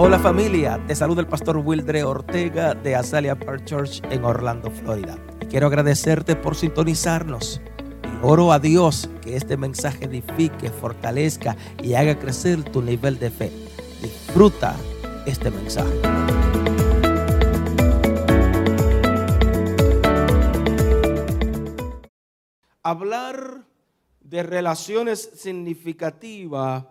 Hola familia, te saluda el pastor Wildre Ortega de Azalea Park Church en Orlando, Florida. Y quiero agradecerte por sintonizarnos. Y oro a Dios que este mensaje edifique, fortalezca y haga crecer tu nivel de fe. Disfruta este mensaje. Hablar de relaciones significativas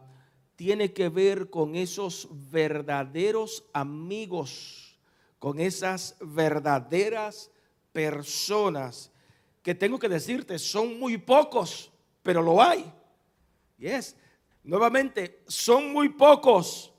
tiene que ver con esos verdaderos amigos, con esas verdaderas personas que tengo que decirte, son muy pocos, pero lo hay. Yes. Nuevamente, son muy pocos,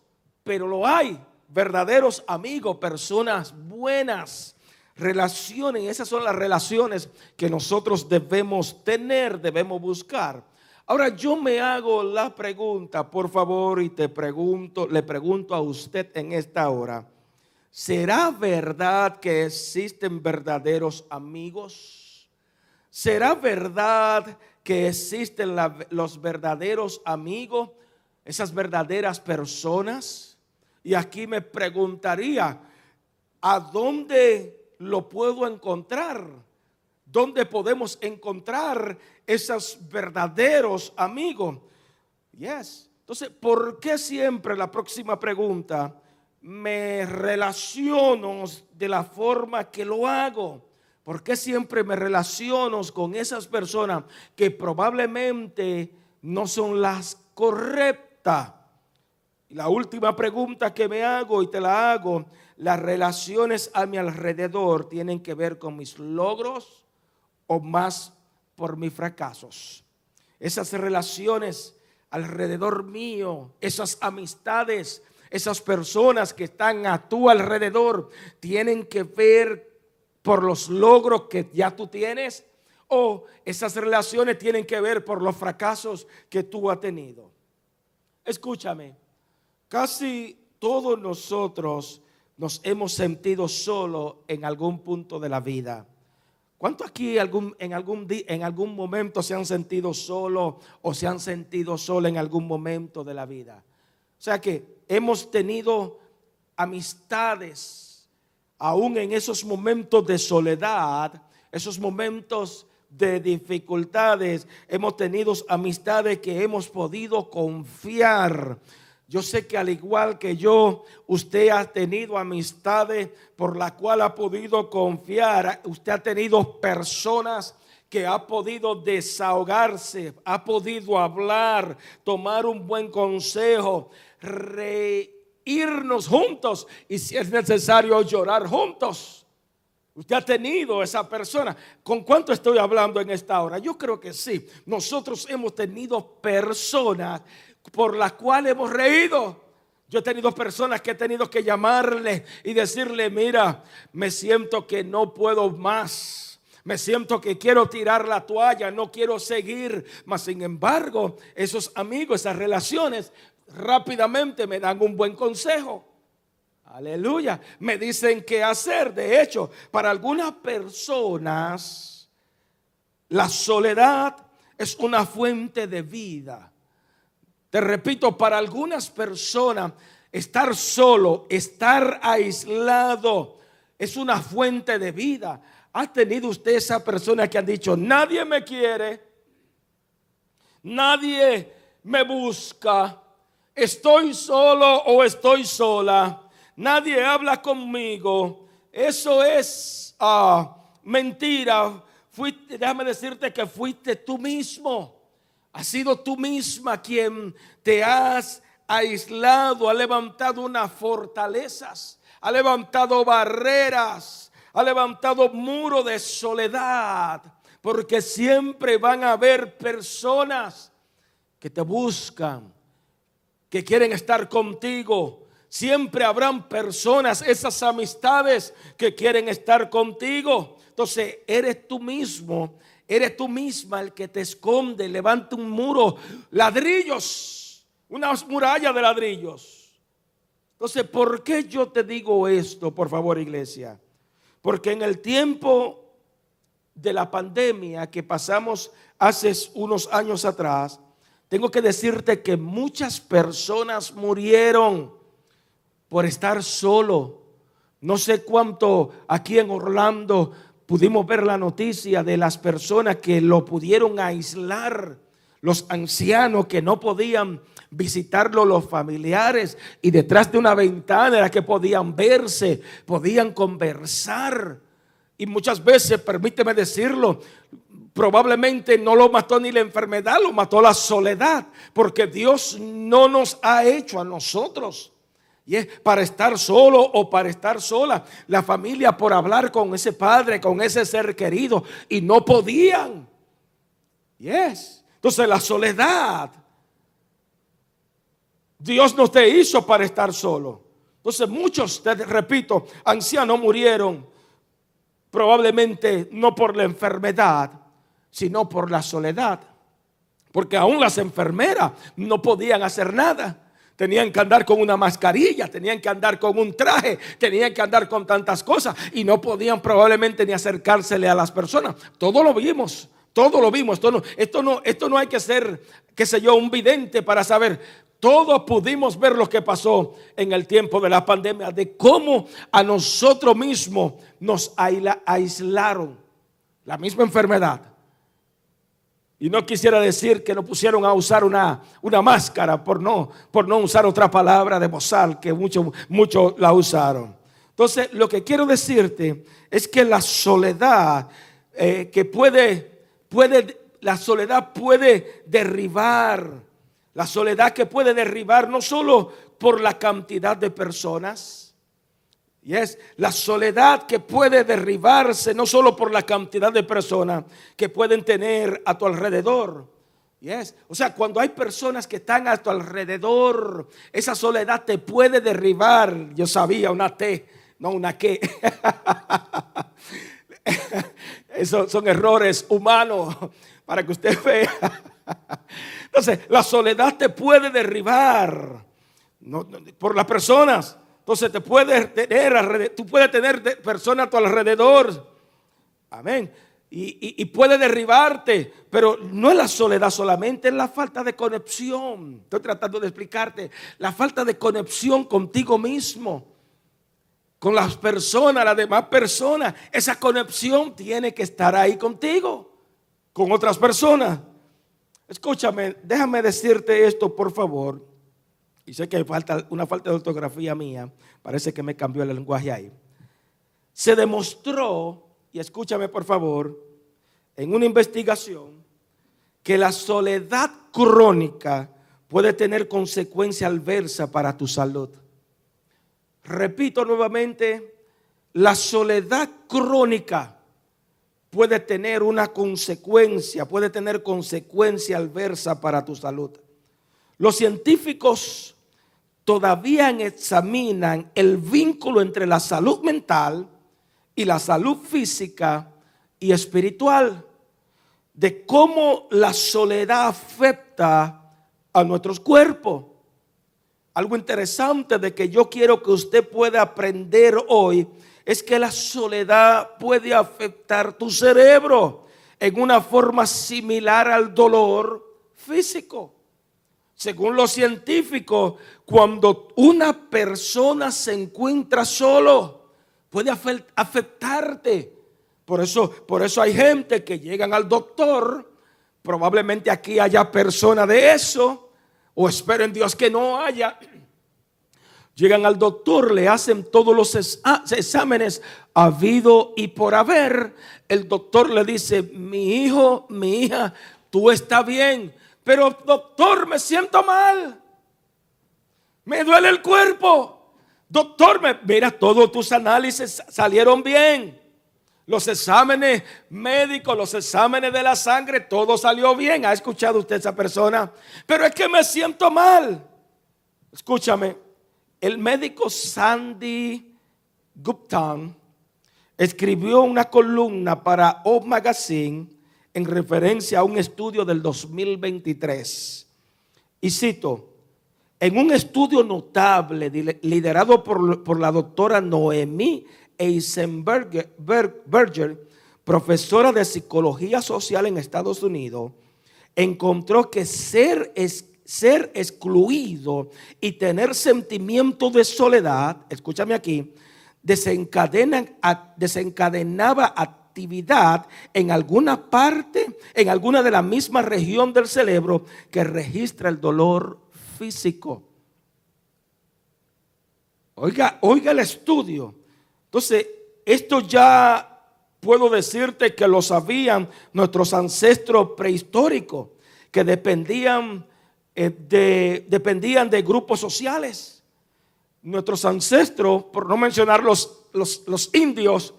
pero lo hay. Verdaderos amigos, personas buenas, relaciones. Esas son las relaciones que nosotros debemos tener, debemos buscar. Ahora yo me hago la pregunta, por favor, y te pregunto, le pregunto a usted en esta hora, ¿será verdad que existen verdaderos amigos? ¿Será verdad que existen los verdaderos amigos, esas verdaderas personas? Y aquí me preguntaría, ¿a dónde lo puedo encontrar? ¿Dónde podemos encontrar esos verdaderos amigos? Yes. Entonces, ¿por qué siempre la próxima pregunta me relaciono de la forma que lo hago? ¿Por qué siempre me relaciono con esas personas que probablemente no son las correctas? Y la última pregunta que me hago y te la hago, las relaciones a mi alrededor tienen que ver con mis logros, o más por mis fracasos. Esas relaciones alrededor mío, esas amistades, esas personas que están a tu alrededor, tienen que ver por los logros que ya tú tienes o esas relaciones tienen que ver por los fracasos que tú has tenido. Escúchame, casi todos nosotros nos hemos sentido solo en algún punto de la vida. ¿Cuántos aquí en, algún, en algún momento se han sentido solo o se han sentido solo en algún momento de la vida? O sea que hemos tenido amistades, aún en esos momentos de soledad, esos momentos de dificultades, hemos tenido amistades que hemos podido confiar yo sé que al igual que yo, usted ha tenido amistades por la cual ha podido confiar. Usted ha tenido personas que ha podido desahogarse, ha podido hablar, tomar un buen consejo, reírnos juntos y si es necesario llorar juntos. Usted ha tenido esa persona. ¿Con cuánto estoy hablando en esta hora? Yo creo que sí. Nosotros hemos tenido personas por las cuales hemos reído. Yo he tenido personas que he tenido que llamarle y decirle, mira, me siento que no puedo más. Me siento que quiero tirar la toalla, no quiero seguir. Mas sin embargo, esos amigos, esas relaciones, rápidamente me dan un buen consejo. Aleluya. Me dicen qué hacer. De hecho, para algunas personas, la soledad es una fuente de vida. Te repito, para algunas personas, estar solo, estar aislado, es una fuente de vida. ¿Ha tenido usted esa persona que ha dicho, nadie me quiere, nadie me busca, estoy solo o estoy sola, nadie habla conmigo? Eso es ah, mentira. déjame decirte que fuiste tú mismo. Ha sido tú misma quien te has aislado, ha levantado unas fortalezas, ha levantado barreras, ha levantado muro de soledad, porque siempre van a haber personas que te buscan, que quieren estar contigo. Siempre habrán personas, esas amistades que quieren estar contigo. Entonces, eres tú mismo Eres tú misma el que te esconde, levanta un muro, ladrillos, una muralla de ladrillos. Entonces, ¿por qué yo te digo esto, por favor, iglesia? Porque en el tiempo de la pandemia que pasamos hace unos años atrás, tengo que decirte que muchas personas murieron. por estar solo. No sé cuánto aquí en Orlando pudimos ver la noticia de las personas que lo pudieron aislar, los ancianos que no podían visitarlo los familiares y detrás de una ventana era que podían verse, podían conversar. Y muchas veces, permíteme decirlo, probablemente no lo mató ni la enfermedad, lo mató la soledad, porque Dios no nos ha hecho a nosotros. Y es para estar solo o para estar sola. La familia por hablar con ese padre, con ese ser querido, y no podían. Y es. Entonces la soledad Dios no te hizo para estar solo. Entonces muchos, te repito, ancianos murieron probablemente no por la enfermedad, sino por la soledad. Porque aún las enfermeras no podían hacer nada. Tenían que andar con una mascarilla, tenían que andar con un traje, tenían que andar con tantas cosas y no podían probablemente ni acercársele a las personas. Todo lo vimos, todo lo vimos. Esto no, esto no, esto no hay que ser, qué sé yo, un vidente para saber. Todos pudimos ver lo que pasó en el tiempo de la pandemia, de cómo a nosotros mismos nos aislaron la misma enfermedad. Y no quisiera decir que nos pusieron a usar una, una máscara por no, por no usar otra palabra de bozal, que muchos mucho la usaron. Entonces, lo que quiero decirte es que la soledad eh, que puede, puede, la soledad puede derribar la soledad que puede derribar no solo por la cantidad de personas, y es la soledad que puede derribarse no solo por la cantidad de personas que pueden tener a tu alrededor. Yes. O sea, cuando hay personas que están a tu alrededor, esa soledad te puede derribar. Yo sabía una T, no una que. Esos son errores humanos para que usted vea. Entonces, la soledad te puede derribar por las personas. Entonces, te puede tener, tú puedes tener personas a tu alrededor. Amén. Y, y, puede derribarte, pero no es la soledad solamente, es la falta de conexión. Estoy tratando de explicarte, la falta de conexión contigo mismo, con las personas, las demás personas. Esa conexión tiene que estar ahí contigo, con otras personas. Escúchame, déjame decirte esto, por favor. Y sé que hay falta, una falta de ortografía mía. Parece que me cambió el lenguaje ahí. Se demostró, y escúchame por favor, en una investigación, que la soledad crónica puede tener consecuencia adversa para tu salud. Repito nuevamente, la soledad crónica puede tener una consecuencia, puede tener consecuencia adversa para tu salud. Los científicos todavía examinan el vínculo entre la salud mental y la salud física y espiritual, de cómo la soledad afecta a nuestros cuerpos. Algo interesante de que yo quiero que usted pueda aprender hoy es que la soledad puede afectar tu cerebro en una forma similar al dolor físico. Según los científicos, cuando una persona se encuentra solo, puede afectarte. Por eso, por eso hay gente que llegan al doctor, probablemente aquí haya personas de eso, o espero en Dios que no haya Llegan al doctor, le hacen todos los ah, exámenes habido y por haber. El doctor le dice, mi hijo, mi hija, tú estás bien. Pero doctor, me siento mal. Me duele el cuerpo. Doctor, me, mira, todos tus análisis salieron bien. Los exámenes médicos, los exámenes de la sangre, todo salió bien. ¿Ha escuchado usted esa persona? Pero es que me siento mal. Escúchame, el médico Sandy Guptan escribió una columna para O Magazine en referencia a un estudio del 2023. Y cito, en un estudio notable liderado por, por la doctora Noemí Eisenberger, profesora de psicología social en Estados Unidos, encontró que ser, ser excluido y tener sentimiento de soledad, escúchame aquí, desencadenaba en alguna parte, en alguna de la misma región del cerebro que registra el dolor físico. Oiga, oiga el estudio. Entonces, esto ya puedo decirte que lo sabían nuestros ancestros prehistóricos, que dependían eh, de, dependían de grupos sociales. Nuestros ancestros, por no mencionar los, los, indios,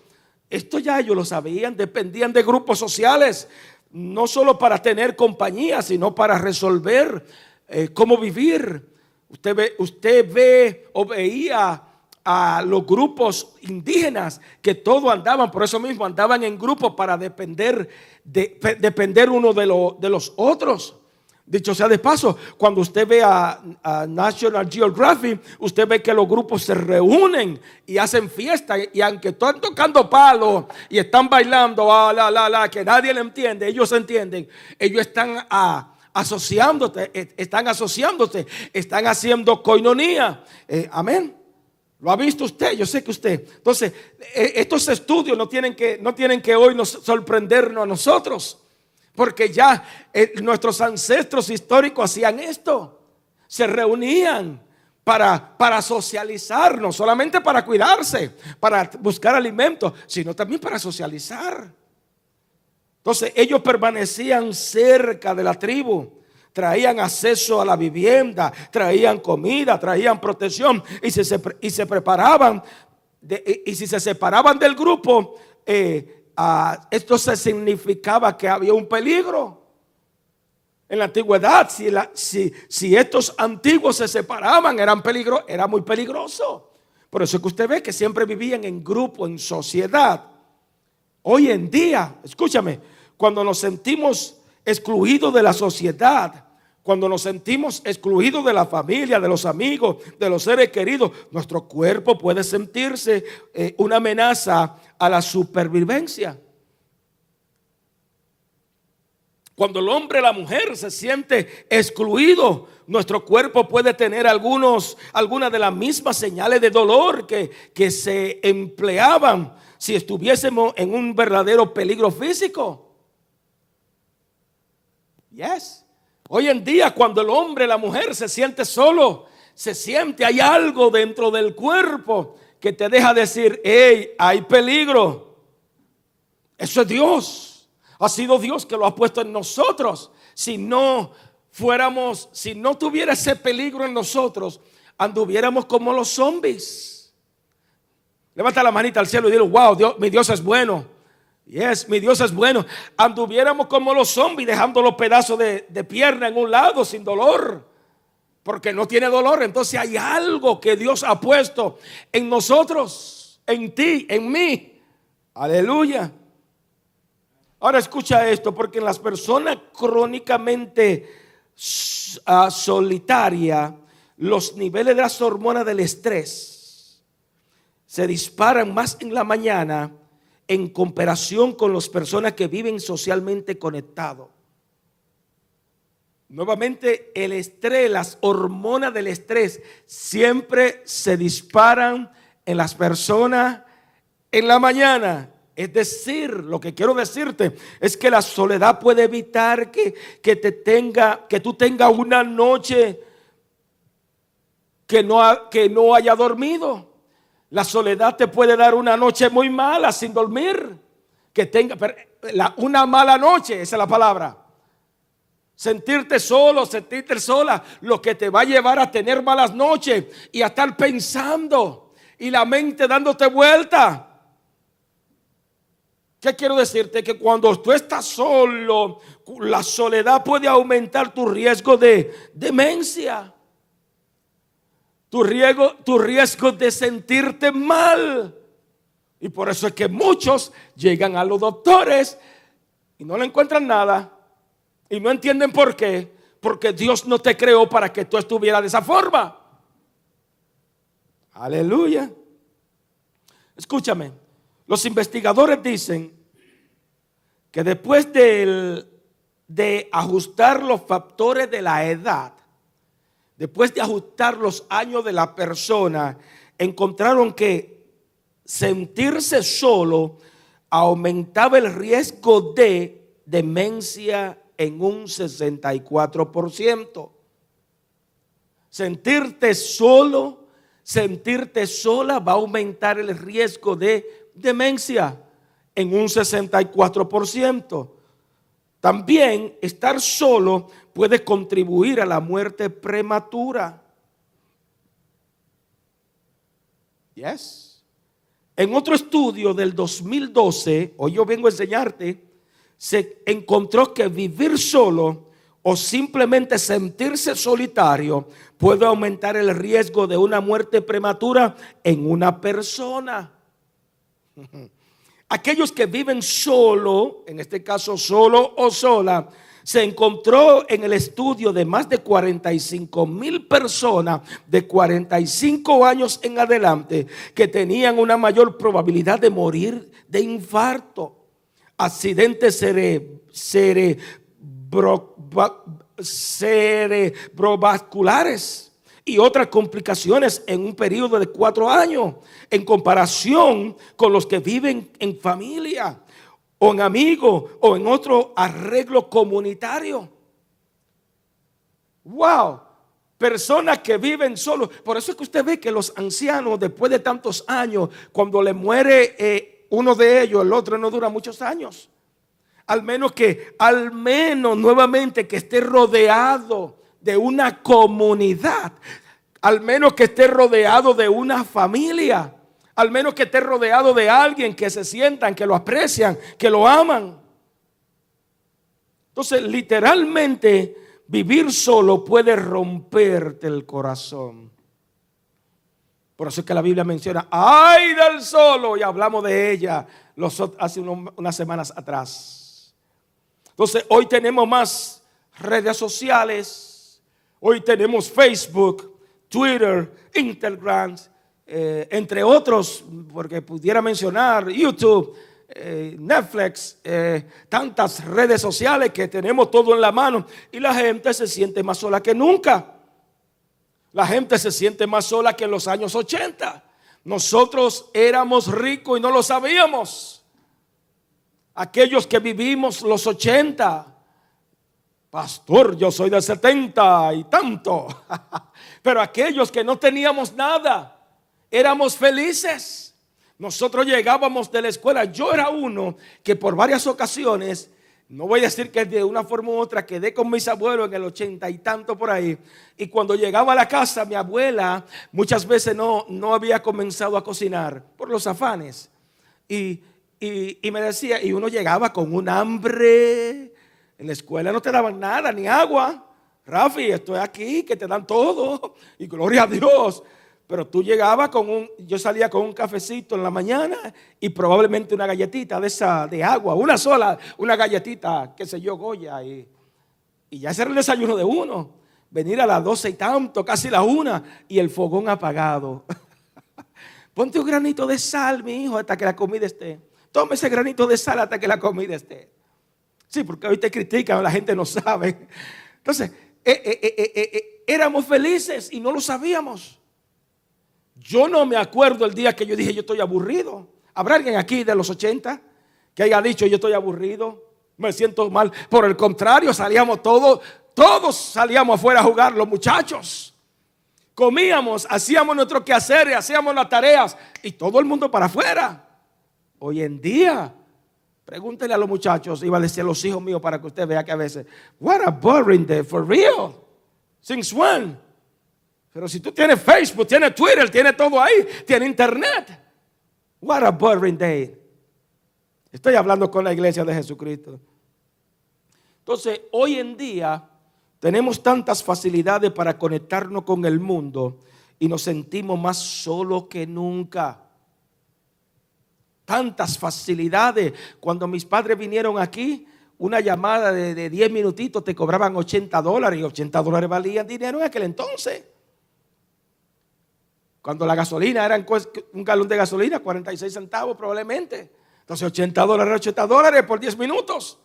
esto ya ellos lo sabían, dependían de grupos sociales, no solo para tener compañía, sino para resolver eh, cómo vivir. Usted ve, usted ve o veía a los grupos indígenas que todos andaban, por eso mismo andaban en grupos para depender, de, depender uno de, de los otros. Dicho sea de paso, cuando usted ve a, National Geographic, usted ve que los grupos se reúnen y hacen fiesta. Y aunque están tocando palos y están bailando, ah, la, la, la, que nadie le entiende, ellos entienden. Ellos están asociándote, eh, están asociándose, están haciendo coinonía. Eh, amén. ¿Lo ha visto usted? Yo sé que usted. Entonces, eh, estos estudios no tienen que, no tienen que hoy nos sorprendernos a nosotros. Porque ya eh, nuestros ancestros históricos hacían esto. Se reunían para, para socializar, no solamente para cuidarse, para buscar alimento, sino también para socializar. Entonces ellos permanecían cerca de la tribu, traían acceso a la vivienda, traían comida, traían protección y se, y se preparaban. y, si se separaban del grupo, eh, Ah, esto se significaba que había un peligro. En la antigüedad, si, estos antiguos se separaban, eran peligro, era muy peligroso. Por eso es que usted ve que siempre vivían en grupo, en sociedad. Hoy en día, escúchame, cuando nos sentimos excluidos de la sociedad, cuando nos sentimos excluidos de la familia, de los amigos, de los seres queridos, nuestro cuerpo puede sentirse eh, una amenaza a la supervivencia. Cuando el hombre o la mujer se siente excluido, nuestro cuerpo puede tener algunos, algunas de las mismas señales de dolor que, que se empleaban si estuviésemos en un verdadero peligro físico. Yes. Hoy en día, cuando el hombre la mujer se siente solo, se siente, hay algo dentro del cuerpo que te deja decir, hey, hay peligro. Eso es Dios. Ha sido Dios que lo ha puesto en nosotros. Si no fuéramos, si no tuviera ese peligro en nosotros, anduviéramos como los zombies. Levanta la manita al cielo y dile, wow, Dios, mi Dios es bueno. Yes, mi Dios es bueno. Anduviéramos como los zombies, dejando los pedazos de, de pierna en un lado sin dolor porque no tiene dolor. Entonces hay algo que Dios ha puesto en nosotros, en ti, en mí. Aleluya. Ahora escucha esto, porque en las personas crónicamente uh, solitarias, los niveles de las hormonas del estrés se disparan más en la mañana en comparación con las personas que viven socialmente conectados. Nuevamente el estrés, las hormonas del estrés siempre se disparan en las personas en la mañana. Es decir, lo que quiero decirte es que la soledad puede evitar que, que te tenga, que tú tengas una noche que no, que no haya dormido. La soledad te puede dar una noche muy mala sin dormir. Que tenga una mala noche, esa es la palabra sentirte solo, sentirte sola, lo que te va a llevar a tener malas noches y a estar pensando y la mente dándote vuelta. ¿Qué quiero decirte? Que cuando tú estás solo, la soledad puede aumentar tu riesgo de demencia. Tu riesgo, tu riesgo de sentirte mal. Y por eso es que muchos llegan a los doctores y no le encuentran nada. Y no entienden por qué. Porque Dios no te creó para que tú estuvieras de esa forma. Aleluya. Escúchame. Los investigadores dicen que después de, de ajustar los factores de la edad, después de ajustar los años de la persona, encontraron que sentirse solo aumentaba el riesgo de demencia en un 64%. Sentirte solo, sentirte sola va a aumentar el riesgo de demencia en un 64%. También estar solo puede contribuir a la muerte prematura. Yes. En otro estudio del 2012, hoy yo vengo a enseñarte, se encontró que vivir solo o simplemente sentirse solitario puede aumentar el riesgo de una muerte prematura en una persona. Aquellos que viven solo, en este caso solo o sola, se encontró en el estudio de más de 45 mil personas de 45 años en adelante que tenían una mayor probabilidad de morir de infarto, accidentes cerebrovasculares y otras complicaciones en un periodo de cuatro años en comparación con los que viven en familia o en amigos o en otro arreglo comunitario. Wow, personas que viven solos. Por eso es que usted ve que los ancianos, después de tantos años, cuando le muere eh, uno de ellos, el otro no dura muchos años. Al menos que, al menos nuevamente que esté rodeado de una comunidad, al menos que esté rodeado de una familia, al menos que esté rodeado de alguien que se sientan, que lo aprecian, que lo aman. Entonces, literalmente, vivir solo puede romperte el corazón. Por eso es que la Biblia menciona, ay del solo, y hablamos de ella hace unas semanas atrás. Entonces, hoy tenemos más redes sociales, Hoy tenemos Facebook, Twitter, Instagram, eh, entre otros, porque pudiera mencionar YouTube, eh, Netflix, eh, tantas redes sociales que tenemos todo en la mano y la gente se siente más sola que nunca. La gente se siente más sola que en los años 80. Nosotros éramos ricos y no lo sabíamos. Aquellos que vivimos los 80, Pastor, yo soy de 70 y tanto. Pero aquellos que no teníamos nada, éramos felices. Nosotros llegábamos de la escuela. Yo era uno que por varias ocasiones, no voy a decir que de una forma u otra, quedé con mis abuelos en el ochenta y tanto por ahí. Y cuando llegaba a la casa, mi abuela muchas veces no, no había comenzado a cocinar por los afanes. Y, y me decía, y uno llegaba con un hambre en la escuela no te daban nada, ni agua. Rafi, estoy aquí, que te dan todo. Y gloria a Dios. Pero tú llegabas con un, yo salía con un cafecito en la mañana y probablemente una galletita de esa, de agua, una sola, una galletita, qué sé yo, Goya. Y, y ya ese era el desayuno de uno. Venir a las doce y tanto, casi la una, y el fogón apagado. Ponte un granito de sal, mi hijo, hasta que la comida esté. Tome ese granito de sal hasta que la comida esté. Sí, porque hoy te critican, la gente no sabe. Entonces, eh, eh, eh, éramos felices y no lo sabíamos. Yo no me acuerdo el día que yo dije yo estoy aburrido. ¿Habrá alguien aquí de los 80 que haya dicho yo estoy aburrido? Me siento mal. Por el contrario, salíamos todos, todos salíamos afuera a jugar, los muchachos. Comíamos, hacíamos nuestro quehacer, hacíamos las tareas y todo el mundo para afuera. Hoy en día Pregúntele a los muchachos, iba a decir a los hijos míos para que usted vea que a veces, what a boring day, for real. Since when? Pero si tú tienes Facebook, tienes Twitter, tienes todo ahí, tienes internet. What a boring day. Estoy hablando con la iglesia de Jesucristo. Entonces, hoy en día tenemos tantas facilidades para conectarnos con el mundo y nos sentimos más solos que nunca tantas facilidades. Cuando mis padres vinieron aquí, una llamada de, 10 minutitos te cobraban 80 dólares y 80 dólares valían dinero en aquel entonces. Cuando la gasolina era un galón de gasolina, 46 centavos probablemente. Entonces 80 dólares, 80 dólares por 10 minutos.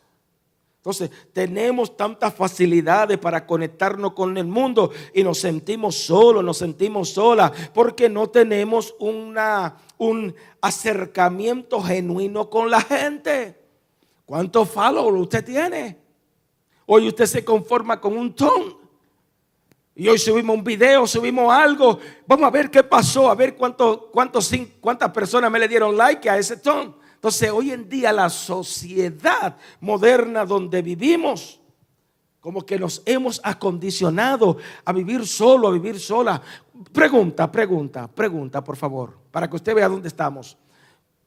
Entonces, tenemos tantas facilidades para conectarnos con el mundo y nos sentimos solos, nos sentimos solas, porque no tenemos una, un acercamiento genuino con la gente. ¿Cuántos followers usted tiene? Hoy usted se conforma con un ton. Y hoy subimos un video, subimos algo. Vamos a ver qué pasó, a ver cuánto, cuántos, cuántas personas me le dieron like a ese ton. Entonces, hoy en día la sociedad moderna donde vivimos, como que nos hemos acondicionado a vivir solo, a vivir sola. Pregunta, pregunta, pregunta, por favor, para que usted vea dónde estamos.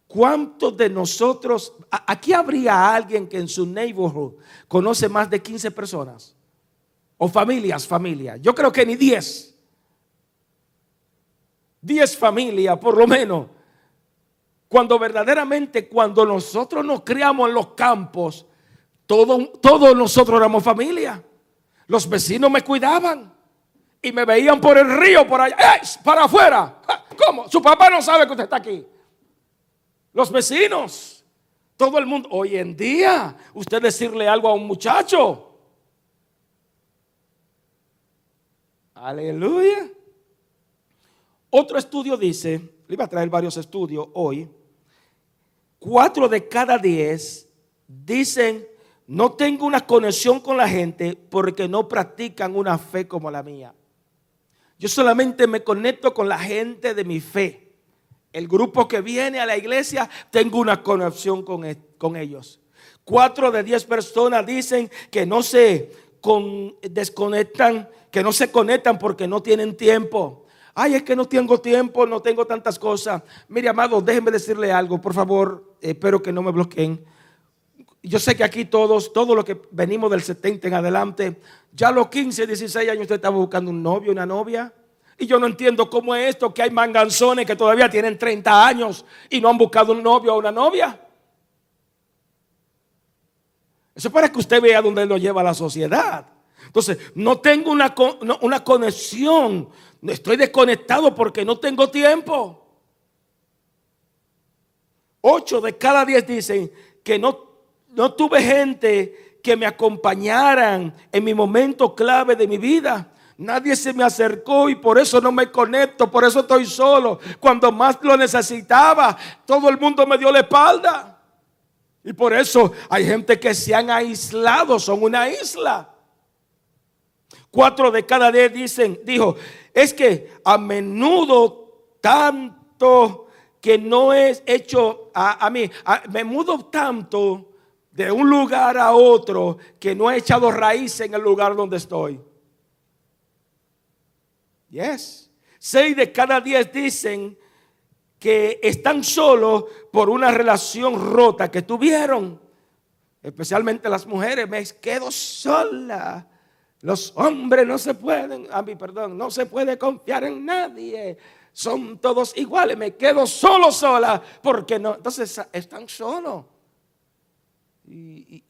¿Cuántos de nosotros, aquí habría alguien que en su neighborhood conoce más de 15 personas? O familias, familias. Yo creo que ni 10. 10 familias, por lo menos. Cuando verdaderamente, cuando nosotros nos criamos en los campos, todos nosotros éramos familia. Los vecinos me cuidaban y me veían por el río, por allá, para afuera. ¿Cómo? Su papá no sabe que usted está aquí. Los vecinos, todo el mundo. Hoy en día, usted decirle algo a un muchacho. Aleluya. Otro estudio dice, le iba a traer varios estudios hoy, cuatro de cada diez dicen, no tengo una conexión con la gente porque no practican una fe como la mía. Yo solamente me conecto con la gente de mi fe. El grupo que viene a la iglesia, tengo una conexión con, e, con ellos. Cuatro de diez personas dicen que no se desconectan, que no se conectan porque no tienen tiempo. Ay, es que no tengo tiempo, no tengo tantas cosas. Mire, amado, déjenme decirle algo, por favor. Espero que no me bloqueen. Yo sé que aquí todos, todos los que venimos del 70 en adelante, ya a los 15, 16 años usted estaba buscando un novio, una novia. Y yo no entiendo cómo es esto, que hay manganzones que todavía tienen 30 años y no han buscado un novio o una novia. Eso es para que usted vea dónde lo lleva la sociedad. Entonces, no tengo una, una conexión Estoy desconectado porque no tengo tiempo. Ocho de cada diez dicen que no, no tuve gente que me acompañaran en mi momento clave de mi vida. Nadie se me acercó y por eso no me conecto, por eso estoy solo. Cuando más lo necesitaba, todo el mundo me dio la espalda. Y por eso hay gente que se han aislado, son una isla. Cuatro de cada diez dicen, dijo, es que a menudo tanto que no es hecho a, mí, me mudo tanto de un lugar a otro que no he echado raíz en el lugar donde estoy. Yes. Seis de cada diez dicen que están solos por una relación rota que tuvieron. Especialmente las mujeres, me quedo sola. Los hombres no se pueden, a mí perdón, no se puede confiar en nadie. Son todos iguales, me quedo solo sola porque no, entonces están solos. Y,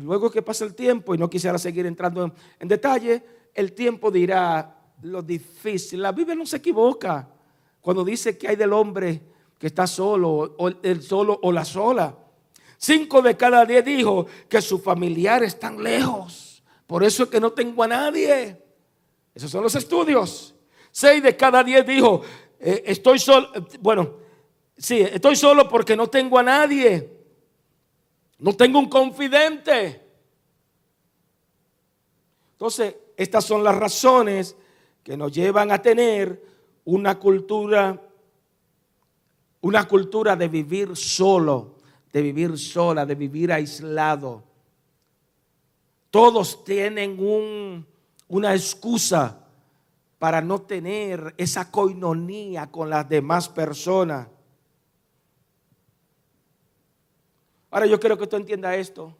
luego que pasa el tiempo, y no quisiera seguir entrando en, detalle, el tiempo dirá lo difícil. La Biblia no se equivoca cuando dice que hay del hombre que está solo, o el solo o la sola. Cinco de cada diez dijo que sus familiares están lejos. Por eso es que no tengo a nadie. Esos son los estudios. Seis de cada diez dijo, eh, estoy solo, bueno, sí, estoy solo porque no tengo a nadie. No tengo un confidente. Entonces, estas son las razones que nos llevan a tener una cultura, una cultura de vivir solo, de vivir sola, de vivir aislado. Todos tienen una excusa para no tener esa coinonía con las demás personas. Ahora yo quiero que tú entiendas esto,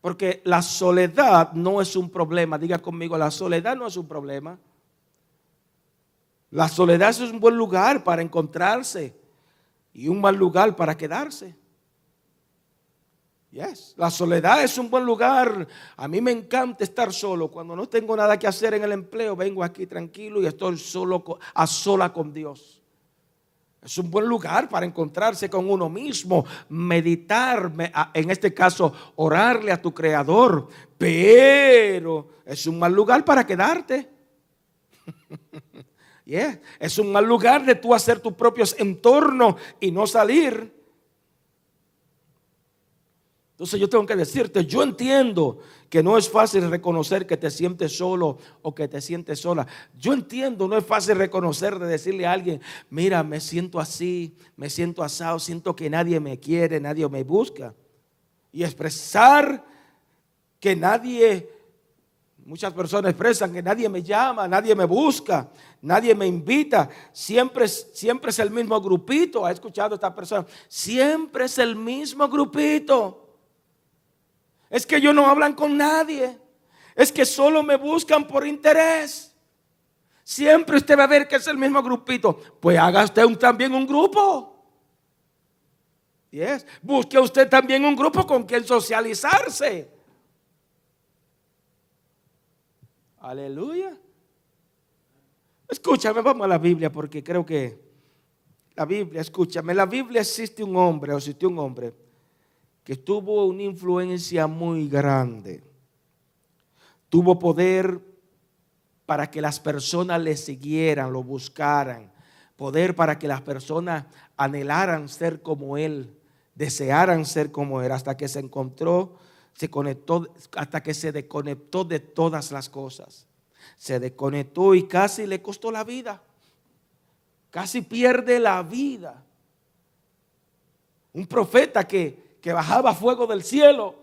porque la soledad no es un problema. Diga conmigo, la soledad no es un problema. La soledad es un buen lugar para encontrarse y un mal lugar para quedarse. Yes. La soledad es un buen lugar. A mí me encanta estar solo. Cuando no tengo nada que hacer en el empleo, vengo aquí tranquilo y estoy solo a sola con Dios. Es un buen lugar para encontrarse con uno mismo, meditar, en este caso, orarle a tu creador. Pero es un mal lugar para quedarte. Es un mal lugar de tú hacer tus propios entornos y no salir. Entonces yo tengo que decirte, yo entiendo que no es fácil reconocer que te sientes solo o que te sientes sola. Yo entiendo, no es fácil reconocer de decirle a alguien, mira, me siento así, me siento asado, siento que nadie me quiere, nadie me busca. Y expresar que nadie, muchas personas expresan que nadie me llama, nadie me busca, nadie me invita. Siempre, siempre es el mismo grupito. ¿Ha escuchado esta persona? Siempre es el mismo grupito. Es que ellos no hablan con nadie. Es que solo me buscan por interés. Siempre usted va a ver que es el mismo grupito. Pues haga usted también un grupo. Yes. Busque usted también un grupo con quien socializarse. Aleluya. Escúchame, vamos a la Biblia porque creo que la Biblia, escúchame, la Biblia existe un hombre o existe un hombre que tuvo una influencia muy grande. Tuvo poder para que las personas le siguieran, lo buscaran. Poder para que las personas anhelaran ser como él, desearan ser como él, hasta que se encontró, se conectó, hasta que se desconectó de todas las cosas. Se desconectó y casi le costó la vida. Casi pierde la vida. Un profeta que que bajaba fuego del cielo.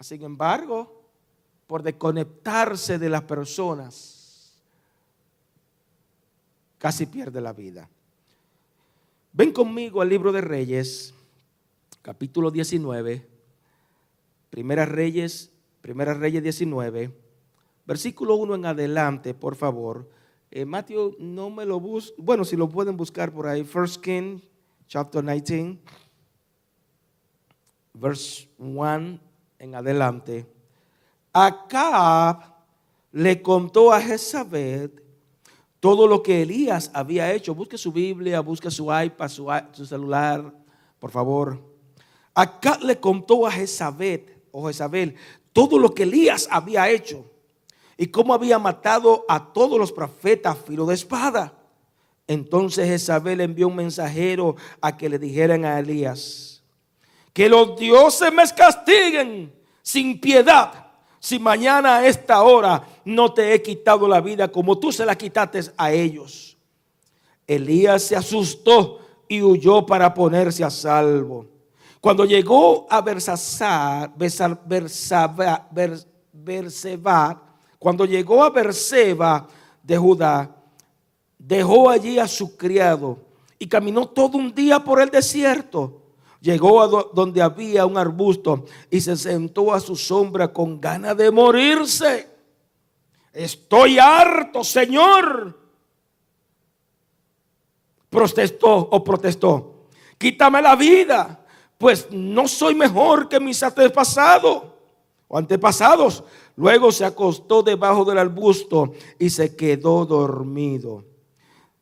Sin embargo, por desconectarse de las personas, casi pierde la vida. Ven conmigo al libro de Reyes, capítulo 19, Primera Reyes, Primera Reyes 19, versículo 1 en adelante, por favor. Eh, Mateo, no me lo bus bueno, si lo pueden buscar por ahí, First King, chapter 19 verse 1 en adelante, Acab le contó a Jezabel todo lo que Elías había hecho. Busque su Biblia, busque su iPad, su, celular, por favor. Acab le contó a Jezabel, o Jezabel, todo lo que Elías había hecho y cómo había matado a todos los profetas filo de espada. Entonces Jezabel envió un mensajero a que le dijeran a Elías, que los dioses me castiguen sin piedad si mañana a esta hora no te he quitado la vida como tú se la quitaste a ellos. Elías se asustó y huyó para ponerse a salvo. Cuando llegó a Bersabá, cuando llegó a Berseba de Judá, dejó allí a su criado y caminó todo un día por el desierto Llegó a donde había un arbusto y se sentó a su sombra con ganas de morirse. Estoy harto, Señor. Protestó o protestó. Quítame la vida, pues no soy mejor que mis antepasados o antepasados. Luego se acostó debajo del arbusto y se quedó dormido.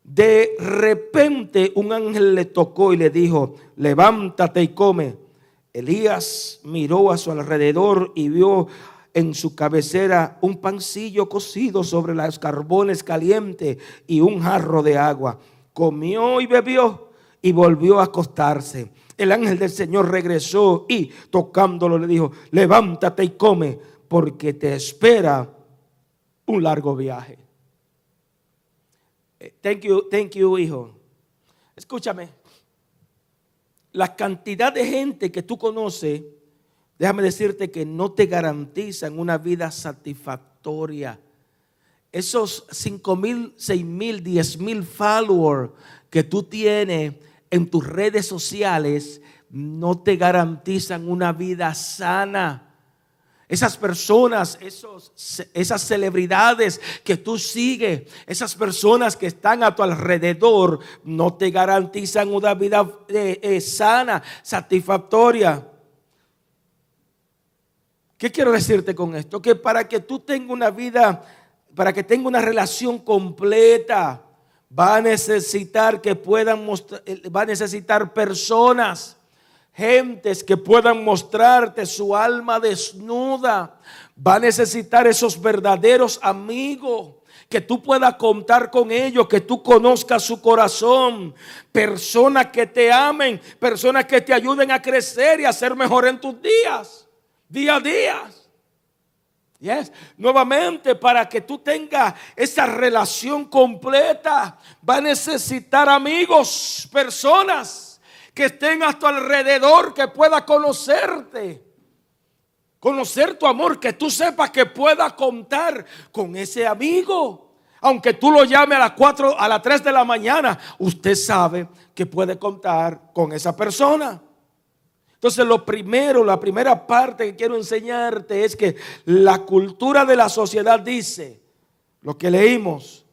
De repente un ángel le tocó y le dijo, levántate y come. Elías miró a su alrededor y vio en su cabecera un pancillo cocido sobre los carbones calientes y un jarro de agua. Comió y bebió y volvió a acostarse. El ángel del Señor regresó y tocándolo le dijo, levántate y come porque te espera un largo viaje. Eh, thank you, thank you, hijo. Escúchame. La cantidad de gente que tú conoces, déjame decirte que no te garantizan una vida satisfactoria. Esos 5 mil, 6 mil, 10 mil followers que tú tienes en tus redes sociales no te garantizan una vida sana. Esas personas, esas celebridades que tú sigues, esas personas que están a tu alrededor, no te garantizan una vida eh, eh, sana, satisfactoria. ¿Qué quiero decirte con esto? Que para que tú tengas una vida, para que tenga una relación completa, va a necesitar que puedan mostrar, va a necesitar personas, gentes que puedan mostrarte su alma desnuda. Va a necesitar esos verdaderos amigos que tú puedas contar con ellos, que tú conozcas su corazón, personas que te amen, personas que te ayuden a crecer y a ser mejor en tus días, día a día. Yes. Nuevamente, para que tú tengas esa relación completa, va a necesitar amigos, personas que estén a tu alrededor, que pueda conocerte, conocer tu amor, que tú sepas que pueda contar con ese amigo. Aunque tú lo llames a las 4, a las 3 de la mañana, usted sabe que puede contar con esa persona. Entonces lo primero, la primera parte que quiero enseñarte es que la cultura de la sociedad dice, lo que leímos,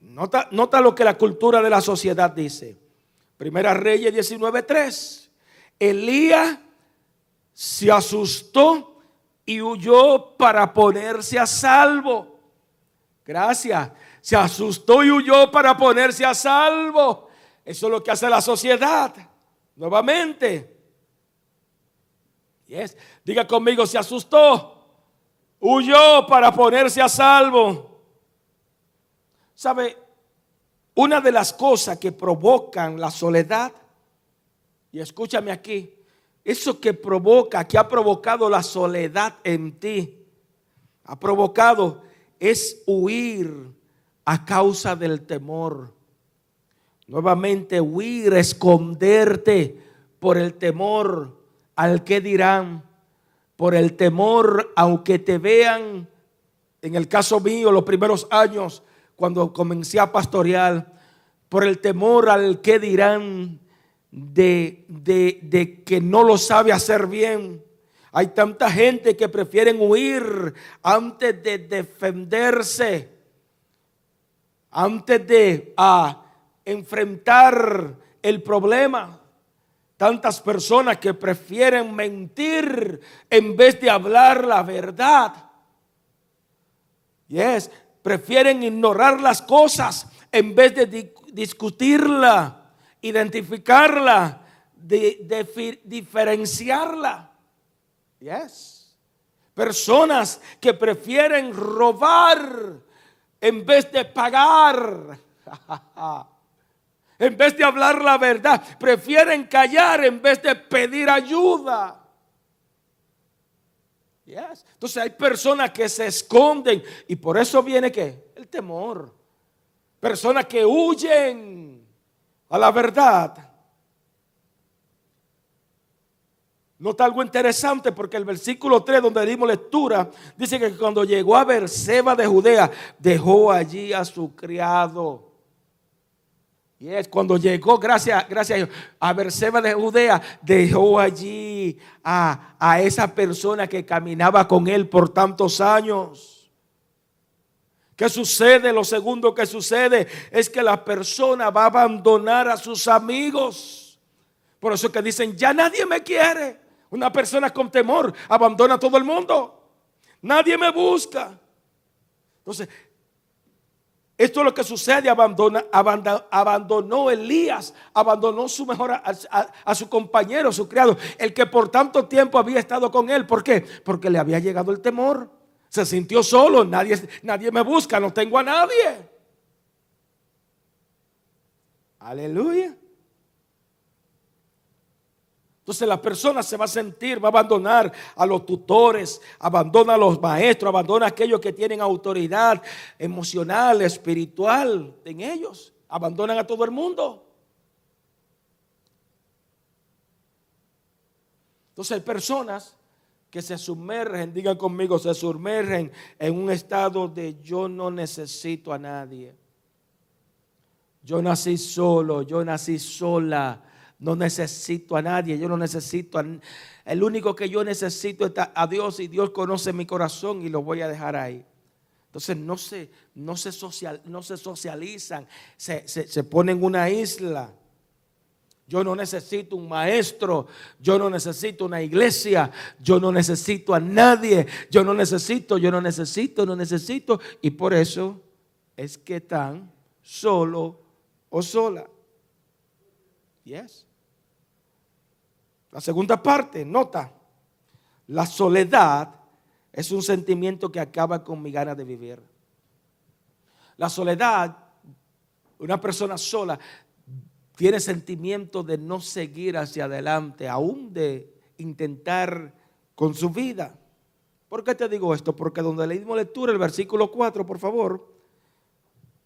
nota, nota lo que la cultura de la sociedad dice. Primera Reyes 19.3. Elías se asustó y huyó para ponerse a salvo. Gracias. Se asustó y huyó para ponerse a salvo. Eso es lo que hace la sociedad. Nuevamente. Diga conmigo, se asustó, huyó para ponerse a salvo. ¿Sabe? Una de las cosas que provocan la soledad, y escúchame aquí, eso que provoca, que ha provocado la soledad en ti, ha provocado es huir a causa del temor. Nuevamente huir, esconderte por el temor al que dirán, por el temor, aunque te vean, en el caso mío, los primeros años, cuando comencé a pastorear, por el temor al que dirán de, de, que no lo sabe hacer bien. Hay tanta gente que prefieren huir antes de defenderse, antes de ah, enfrentar el problema. Tantas personas que prefieren mentir en vez de hablar la verdad. Yes, prefieren ignorar las cosas en vez de discutirla, identificarla, de, diferenciarla. Yes. Personas que prefieren robar en vez de pagar. En vez de hablar la verdad, prefieren callar en vez de pedir ayuda. Entonces hay personas que se esconden y por eso viene que el temor. Personas que huyen a la verdad. Nota algo interesante porque el versículo 3 donde dimos lectura dice que cuando llegó a Berseba de Judea dejó allí a su criado. Y es cuando llegó, gracias, gracias a Berseba de Judea, dejó allí a, a esa persona que caminaba con él por tantos años. ¿Qué sucede? Lo segundo que sucede es que la persona va a abandonar a sus amigos. Por eso que dicen, ya nadie me quiere. Una persona con temor abandona a todo el mundo. Nadie me busca. Entonces, esto es lo que sucede, abandonó Elías, abandonó su mejor a, su compañero, su criado, el que por tanto tiempo había estado con él. ¿Por qué? Porque le había llegado el temor. Se sintió solo, nadie, nadie me busca, no tengo a nadie. Aleluya. Entonces la persona se va a sentir, va a abandonar a los tutores, abandona a los maestros, abandona a aquellos que tienen autoridad emocional, espiritual en ellos. Abandonan a todo el mundo. Entonces hay personas que se sumergen, digan conmigo, se sumergen en un estado de yo no necesito a nadie. Yo nací solo, yo nací sola. No necesito a nadie, yo no necesito. El único que yo necesito es a Dios y Dios conoce mi corazón y lo voy a dejar ahí. Entonces no se, no se, social, no se socializan, se, se, ponen en una isla. Yo no necesito un maestro, yo no necesito una iglesia, yo no necesito a nadie, yo no necesito, yo no necesito, no necesito. Y por eso es que están solo o sola. Yes. La segunda parte, nota, la soledad es un sentimiento que acaba con mi gana de vivir. La soledad, una persona sola, tiene sentimiento de no seguir hacia adelante, aún de intentar con su vida. ¿Por qué te digo esto? Porque donde leímos lectura, el versículo 4, por favor,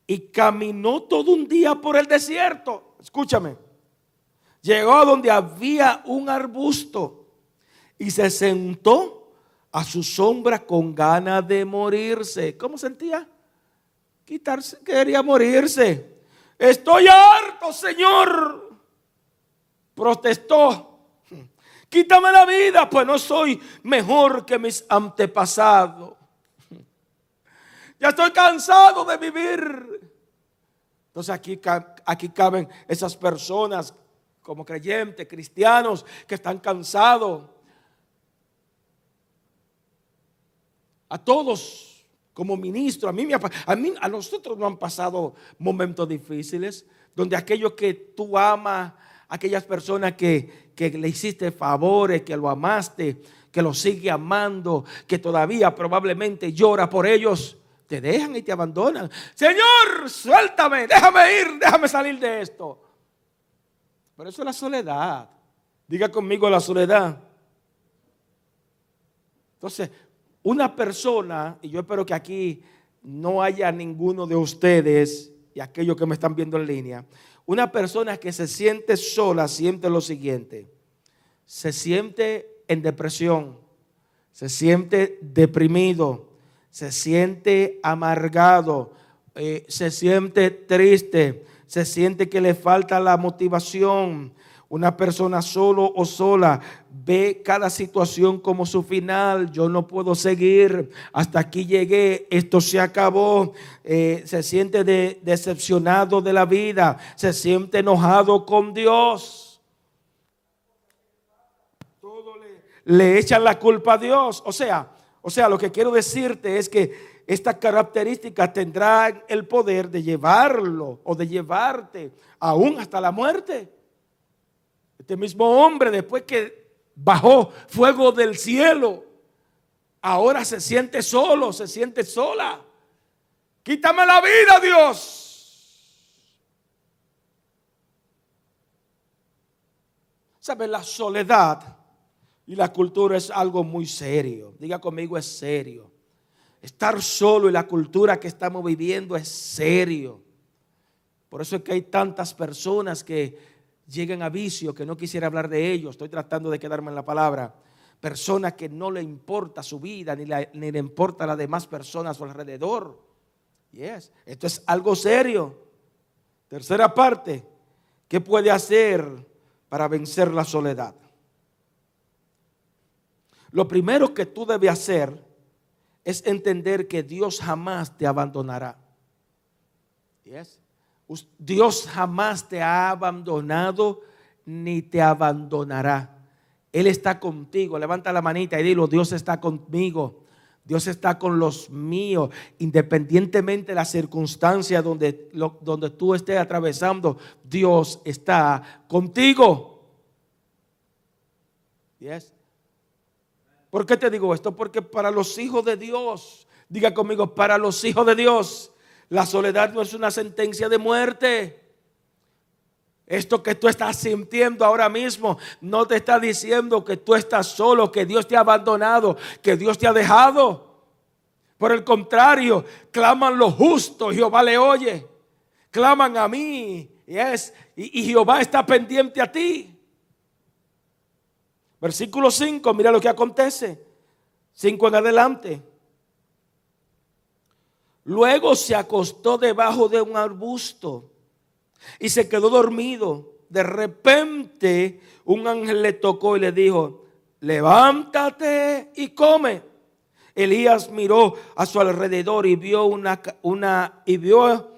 y caminó todo un día por el desierto. Escúchame. Llegó a donde había un arbusto y se sentó a su sombra con ganas de morirse. ¿Cómo sentía? Quitarse, quería morirse. Estoy harto, Señor. Protestó. Quítame la vida, pues no soy mejor que mis antepasados. Ya estoy cansado de vivir. Entonces aquí, aquí caben esas personas como creyentes, cristianos, que están cansados. A todos, como ministro, a mí, a mí, a nosotros nos han pasado momentos difíciles, donde aquellos que tú amas, aquellas personas que, que le hiciste favores, que lo amaste, que lo sigue amando, que todavía probablemente llora por ellos, te dejan y te abandonan. Señor, suéltame, déjame ir, déjame salir de esto. Pero eso es la soledad. Diga conmigo la soledad. Entonces, una persona, y yo espero que aquí no haya ninguno de ustedes y aquellos que me están viendo en línea, una persona que se siente sola siente lo siguiente, se siente en depresión, se siente deprimido, se siente amargado, eh, se siente triste, se siente que le falta la motivación. Una persona solo o sola ve cada situación como su final. Yo no puedo seguir. Hasta aquí llegué. Esto se acabó. Eh, se siente decepcionado de la vida. Se siente enojado con Dios. Todo le, le echan la culpa a Dios. O sea, o sea, lo que quiero decirte es que esta característica tendrá el poder de llevarlo o de llevarte aún hasta la muerte. Este mismo hombre, después que bajó fuego del cielo, ahora se siente solo, se siente sola. Quítame la vida, Dios. ¿Sabe? La soledad y la cultura es algo muy serio. Diga conmigo, es serio. Estar solo y la cultura que estamos viviendo es serio. Por eso es que hay tantas personas que llegan a vicio, que no quisiera hablar de ellos. Estoy tratando de quedarme en la palabra. Personas que no le importa su vida, ni, le importa a las demás personas a su alrededor. Yes. Esto es algo serio. Tercera parte, ¿qué puede hacer para vencer la soledad? Lo primero que tú debes hacer es entender que Dios jamás te abandonará. Dios jamás te ha abandonado ni te abandonará. Él está contigo. Levanta la manita y dilo, Dios está conmigo. Dios está con los míos, independientemente de la circunstancia donde, donde tú estés atravesando, Dios está contigo. Yes. ¿Por qué te digo esto? Porque para los hijos de Dios, diga conmigo, para los hijos de Dios, la soledad no es una sentencia de muerte. Esto que tú estás sintiendo ahora mismo no te está diciendo que tú estás solo, que Dios te ha abandonado, que Dios te ha dejado. Por el contrario, claman los justos, Jehová le oye. Claman a mí y, es, y Jehová está pendiente a ti. Versículo 5, mira lo que acontece. 5 en adelante. Luego se acostó debajo de un arbusto y se quedó dormido. De repente un ángel le tocó y le dijo, levántate y come. Elías miró a su alrededor y vio una, una y vio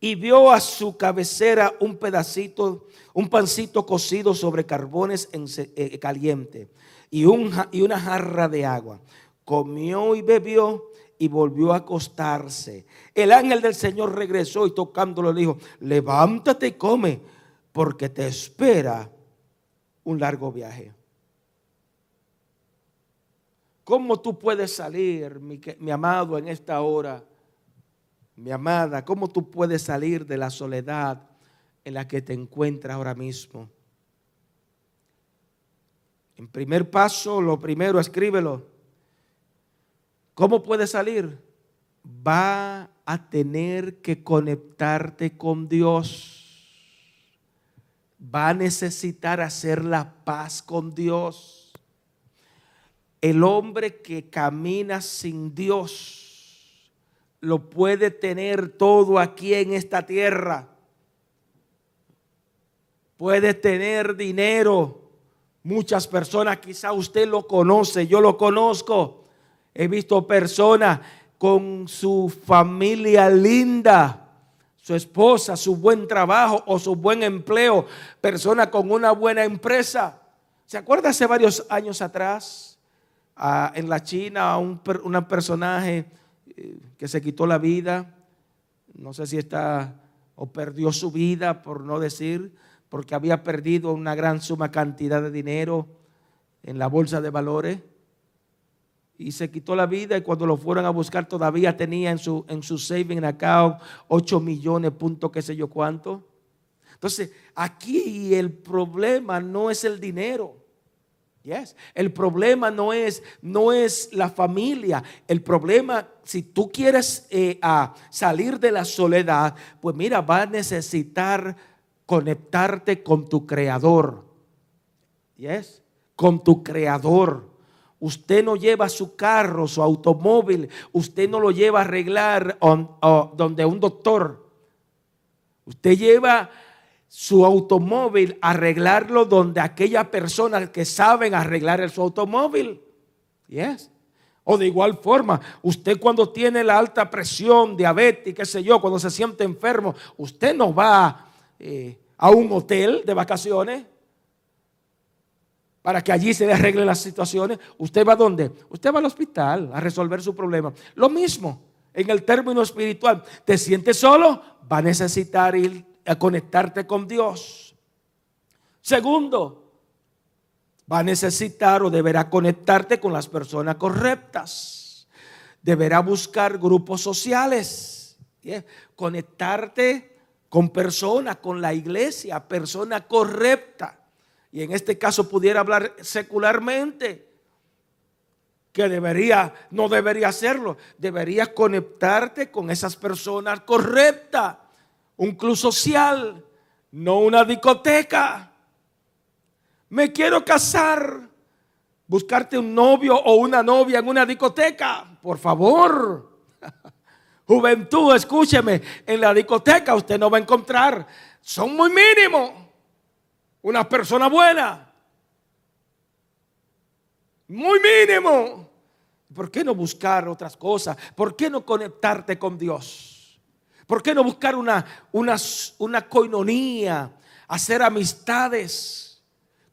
y vio a su cabecera un pedacito un pancito cocido sobre carbones en, eh, caliente y, un, y una jarra de agua. Comió y bebió y volvió a acostarse. El ángel del Señor regresó y tocándolo le dijo, levántate y come, porque te espera un largo viaje. ¿Cómo tú puedes salir, mi, mi, amado, en esta hora? Mi amada, ¿cómo tú puedes salir de la soledad en la que te encuentras ahora mismo? En primer paso, lo primero, escríbelo. ¿Cómo puedes salir? Va a tener que conectarte con Dios. Va a necesitar hacer la paz con Dios. El hombre que camina sin Dios lo puede tener todo aquí en esta tierra. Puede tener dinero, Muchas personas, quizá usted lo conoce, yo lo conozco. He visto personas con su familia linda, su esposa, su buen trabajo o su buen empleo, personas con una buena empresa. ¿Se acuerda hace varios años atrás en la China un, un personaje eh, que se quitó la vida? No sé si está o perdió su vida, por no decir, porque había perdido una gran suma cantidad de dinero en la bolsa de valores y se quitó la vida y cuando lo fueron a buscar todavía tenía en su, en su saving account 8 millones, punto qué sé yo cuánto. Entonces, aquí el problema no es el dinero. Yes. El problema no es, no es la familia. El problema, si tú quieres eh, salir de la soledad, pues mira, va a necesitar conectarte con tu creador. Yes, con tu creador. Usted no lleva su carro, su automóvil, usted no lo lleva a arreglar donde un doctor. Usted lleva su automóvil a arreglarlo donde aquella persona que saben arreglar su automóvil. Yes. O de igual forma, usted cuando tiene la alta presión, diabetes, qué sé yo, cuando se siente enfermo, usted no va eh, a un hotel de vacaciones para que allí se le arreglen las situaciones. ¿Usted va a dónde? Usted va al hospital a resolver su problema. Lo mismo en el término espiritual. ¿Te sientes solo? Va a necesitar ir a conectarte con Dios. Segundo, va a necesitar o deberá conectarte con las personas correctas. Deberá buscar grupos sociales. Conectarte con persona, con la iglesia, persona correcta. Y en este caso pudiera hablar secularmente, que debería, no debería hacerlo, debería conectarte con esas personas correctas. Un club social, no una discoteca. Me quiero casar, buscarte un novio o una novia en una discoteca, por favor. Juventud, escúcheme, en la discoteca usted no va a encontrar, son muy mínimos, una persona buena. Muy mínimo. ¿Por qué no buscar otras cosas? ¿Por qué no conectarte con Dios? ¿Por qué no buscar una, una, una coinonía? Hacer amistades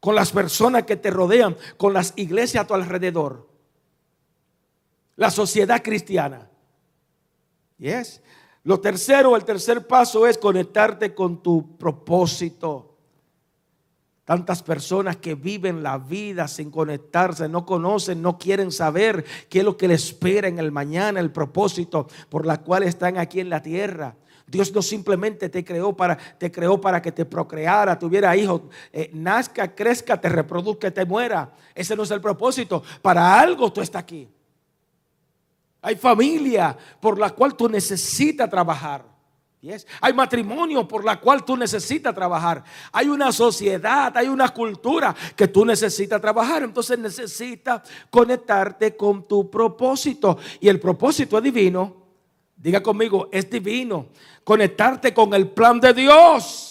con las personas que te rodean, con las iglesias a tu alrededor. La sociedad cristiana. Yes. Lo tercero, el tercer paso es conectarte con tu propósito. Tantas personas que viven la vida sin conectarse, no conocen, no quieren saber qué es lo que les espera en el mañana, el propósito por la cual están aquí en la tierra. Dios no simplemente te creó para, te creó para que te procreara, tuviera hijos, eh, nazca, crezca, te reproduzca, te muera. Ese no es el propósito. Para algo tú estás aquí. Hay familia por la cual tú necesitas trabajar. Hay matrimonio por la cual tú necesitas trabajar. Hay una sociedad, hay una cultura que tú necesitas trabajar. Entonces necesitas conectarte con tu propósito. Y el propósito es divino. Diga conmigo, es divino. Conectarte con el plan de Dios.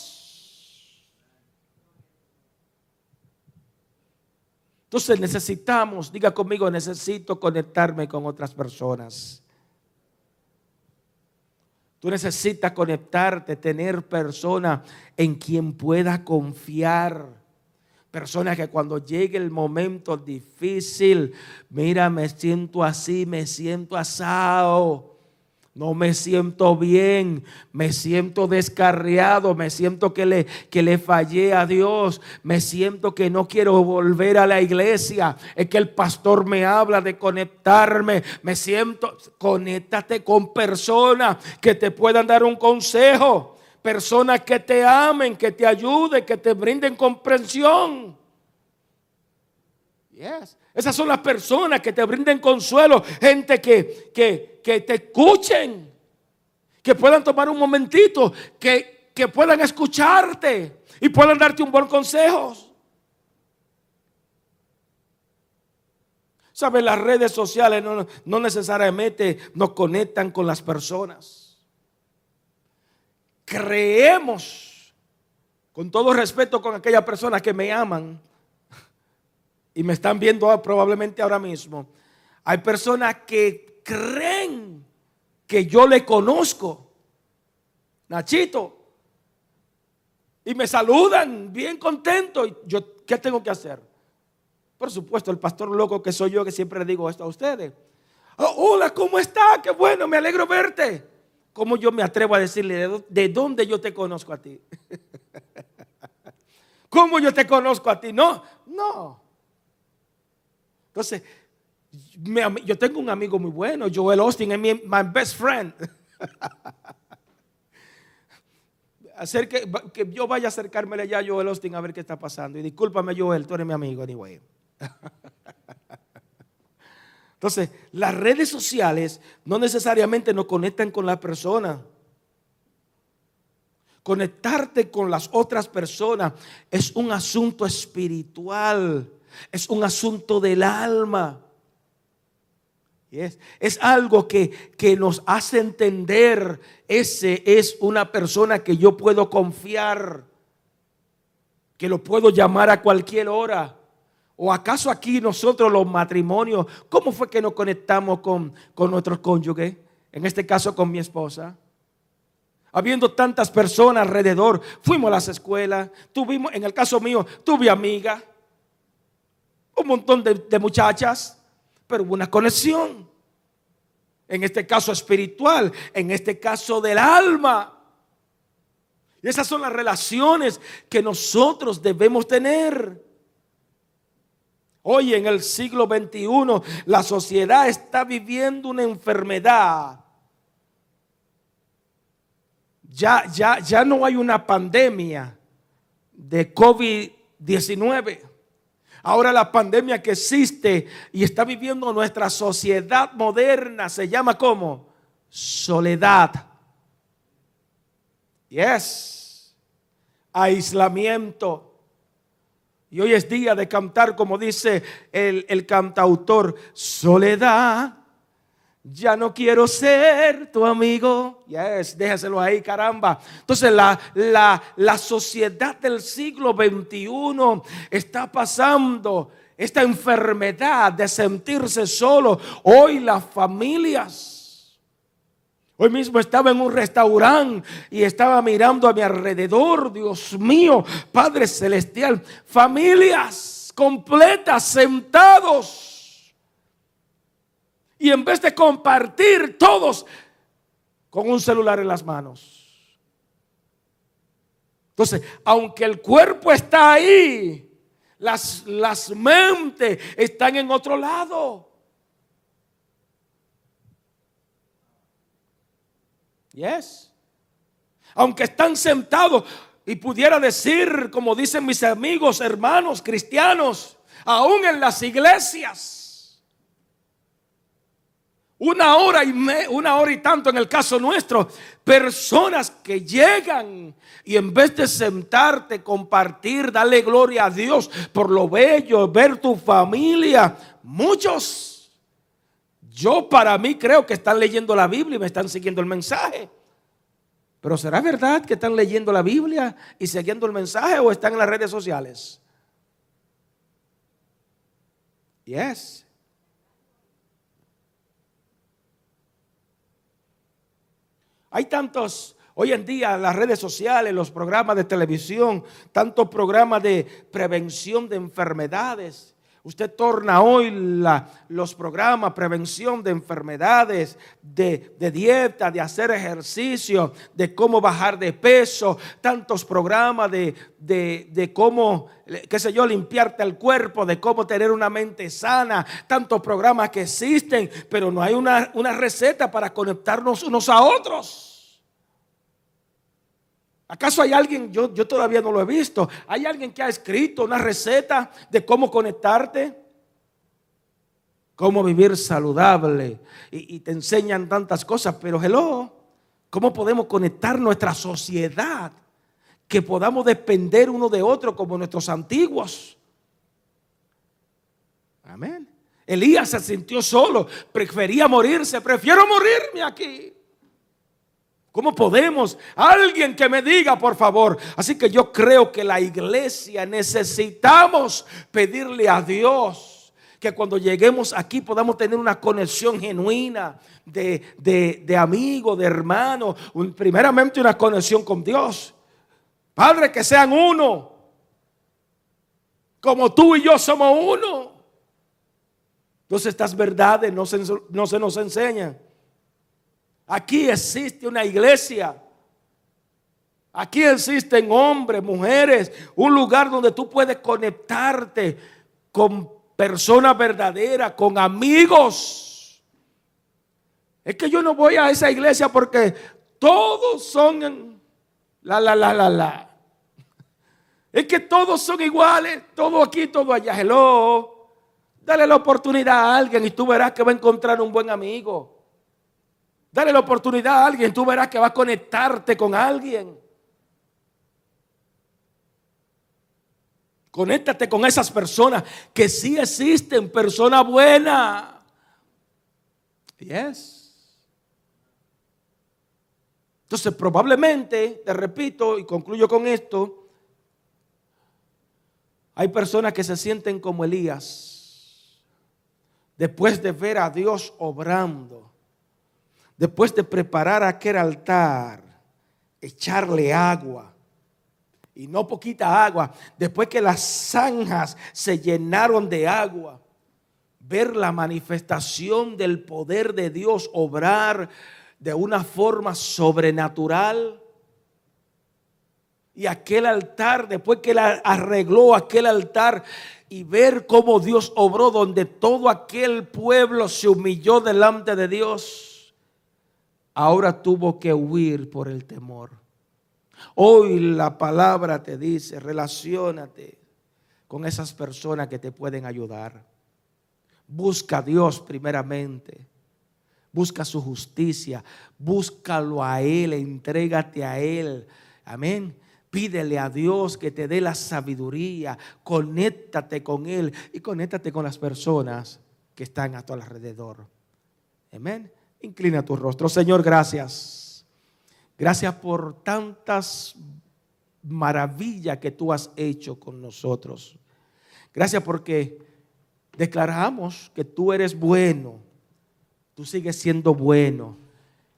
Entonces necesitamos, diga conmigo, necesito conectarme con otras personas. Tú necesitas conectarte, tener personas en quien pueda confiar. Personas que cuando llegue el momento difícil, mira, me siento así, me siento asado. No me siento bien, me siento descarriado, me siento que le, que le fallé a Dios, me siento que no quiero volver a la iglesia. Es que el pastor me habla de conectarme, me siento, conéctate con personas que te puedan dar un consejo, personas que te amen, que te ayuden, que te brinden comprensión. Yes. Esas son las personas que te brinden consuelo, gente que, que, te escuchen, que puedan tomar un momentito, que, que puedan escucharte y puedan darte un buen consejo. ¿Sabes? Las redes sociales no, no necesariamente nos conectan con las personas. Creemos, con todo respeto con aquellas personas que me aman, y me están viendo probablemente ahora mismo, hay personas que creen que yo le conozco. Nachito. Y me saludan bien contento. Y yo, ¿qué tengo que hacer? Por supuesto, el pastor loco que soy yo que siempre le digo esto a ustedes. Oh, hola, ¿cómo está? Qué bueno, me alegro verte. ¿Cómo yo me atrevo a decirle de dónde yo te conozco a ti? ¿Cómo yo te conozco a ti? No, no. Entonces, yo tengo un amigo muy bueno, Joel Austin, es mi best friend. Hacer que, que, yo vaya a acercarme allá a Joel Austin a ver qué está pasando. Y discúlpame, Joel, tú eres mi amigo, anyway. Entonces, las redes sociales no necesariamente nos conectan con la persona. Conectarte con las otras personas es un asunto espiritual. Es un asunto del alma. Es, algo que, que nos hace entender, ese es una persona que yo puedo confiar, que lo puedo llamar a cualquier hora. ¿O acaso aquí nosotros los matrimonios, cómo fue que nos conectamos con, con nuestros cónyuges? En este caso con mi esposa. Habiendo tantas personas alrededor, fuimos a las escuelas, tuvimos, en el caso mío, tuve amiga un montón de, muchachas, pero hubo una conexión. En este caso espiritual, en este caso del alma. Y esas son las relaciones que nosotros debemos tener. Hoy en el siglo XXI la sociedad está viviendo una enfermedad. Ya, ya, ya no hay una pandemia de COVID-19. Ahora la pandemia que existe y está viviendo nuestra sociedad moderna se llama como soledad. Yes. Aislamiento. Y hoy es día de cantar, como dice el, el cantautor, soledad ya no quiero ser tu amigo. Yes, déjaselo ahí, caramba. Entonces la, la, la sociedad del siglo XXI está pasando esta enfermedad de sentirse solo. Hoy las familias. Hoy mismo estaba en un restaurante y estaba mirando a mi alrededor, Dios mío, Padre Celestial, familias completas sentados y en vez de compartir todos con un celular en las manos. Entonces, aunque el cuerpo está ahí, las, las mentes están en otro lado. Yes. Aunque están sentados y pudiera decir, como dicen mis amigos, hermanos cristianos, aún en las iglesias, una hora y una hora y tanto en el caso nuestro, personas que llegan y en vez de sentarte, compartir, darle gloria a Dios por lo bello, ver tu familia, muchos, yo para mí creo que están leyendo la Biblia y me están siguiendo el mensaje. Pero ¿será verdad que están leyendo la Biblia y siguiendo el mensaje o están en las redes sociales? Yes. Hay tantos, Hoy en día las redes sociales, los programas de televisión, tantos programas de prevención de enfermedades. Usted torna hoy los programas, prevención de enfermedades, de, dieta, de hacer ejercicio, de cómo bajar de peso, tantos programas de, de, cómo, qué sé yo, limpiarte el cuerpo, de cómo tener una mente sana, tantos programas que existen, pero no hay una, una receta para conectarnos unos a otros. ¿Acaso hay alguien, yo, yo todavía no lo he visto, hay alguien que ha escrito una receta de cómo conectarte? Cómo vivir saludable. Y, te enseñan tantas cosas, pero hello, ¿cómo podemos conectar nuestra sociedad? Que podamos depender uno de otro como nuestros antiguos. Amén. Elías se sintió solo, prefería morirse, prefiero morirme aquí. ¿Cómo podemos? Alguien que me diga, por favor. Así que yo creo que la iglesia necesitamos pedirle a Dios que cuando lleguemos aquí podamos tener una conexión genuina de, de, de amigo, de hermano. primeramente una conexión con Dios. Padre, que sean uno. Como tú y yo somos uno. Entonces estas verdades no se, no se nos enseñan. Aquí existe una iglesia. Aquí existen hombres, mujeres, un lugar donde tú puedes conectarte con personas verdaderas, con amigos. Es que yo no voy a esa iglesia porque todos son la, la, la, la, la. Es que todos son iguales, todo aquí, todo allá. Hello. Dale la oportunidad a alguien y tú verás que va a encontrar un buen amigo. Dale la oportunidad a alguien, tú verás que va a conectarte con alguien. Conéctate con esas personas que sí existen, personas buenas. Yes. Entonces, probablemente, te repito y concluyo con esto, hay personas que se sienten como Elías, después de ver a Dios obrando después de preparar aquel altar, echarle agua, y no poquita agua, después que las zanjas se llenaron de agua, ver la manifestación del poder de Dios obrar de una forma sobrenatural. Y aquel altar, después que él arregló aquel altar y ver cómo Dios obró, donde todo aquel pueblo se humilló delante de Dios ahora tuvo que huir por el temor. Hoy la palabra te dice, relacionate con esas personas que te pueden ayudar. Busca a Dios primeramente. Busca su justicia. Búscalo a Él. Entrégate a Él. Amén. Pídele a Dios que te dé la sabiduría. Conéctate con Él y conéctate con las personas que están a tu alrededor. Amén. Inclina tu rostro. Señor, gracias. Gracias por tantas maravillas que tú has hecho con nosotros. Gracias porque declaramos que tú eres bueno. Tú sigues siendo bueno.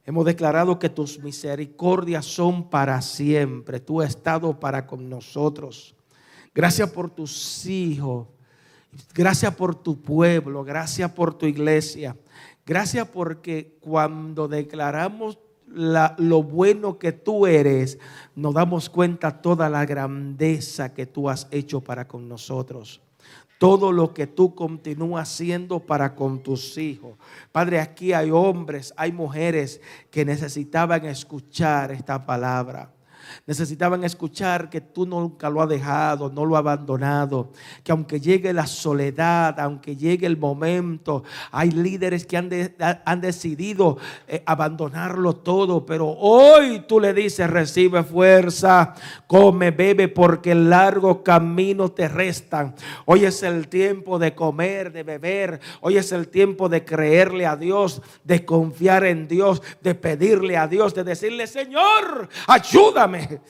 Hemos declarado que tus misericordias son para siempre. Tú has estado para con nosotros. Gracias por tus hijos. Gracias por tu pueblo. Gracias por tu iglesia. Gracias porque cuando declaramos lo bueno que tú eres, nos damos cuenta toda la grandeza que tú has hecho para con nosotros. Todo lo que tú continúas haciendo para con tus hijos. Padre, aquí hay hombres, hay mujeres que necesitaban escuchar esta palabra. Necesitaban escuchar que tú nunca lo has dejado, no lo has abandonado. Que aunque llegue la soledad, aunque llegue el momento, hay líderes que han, han decidido eh, abandonarlo todo. Pero hoy tú le dices, recibe fuerza, come, bebe, porque el largo camino te restan. Hoy es el tiempo de comer, de beber. Hoy es el tiempo de creerle a Dios, de confiar en Dios, de pedirle a Dios, de decirle, Señor, ayúdame amém.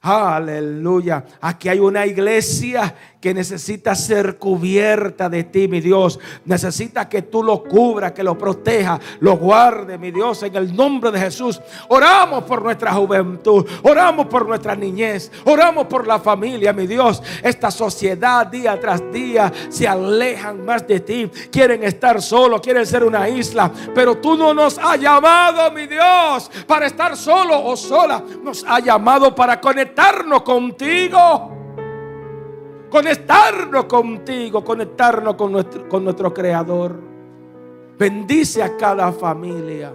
Aleluya. Aquí hay una iglesia que necesita ser cubierta de ti, mi Dios. Necesita que tú lo cubras, que lo proteja, lo guarde, mi Dios, en el nombre de Jesús. Oramos por nuestra juventud, oramos por nuestra niñez, oramos por la familia, mi Dios. Esta sociedad día tras día se alejan más de ti. Quieren estar solos, quieren ser una isla, pero tú no nos has llamado, mi Dios, para estar solo o sola. Nos ha llamado para conectarnos contigo conectarnos contigo, conectarnos con nuestro, con nuestro Creador. Bendice a cada familia.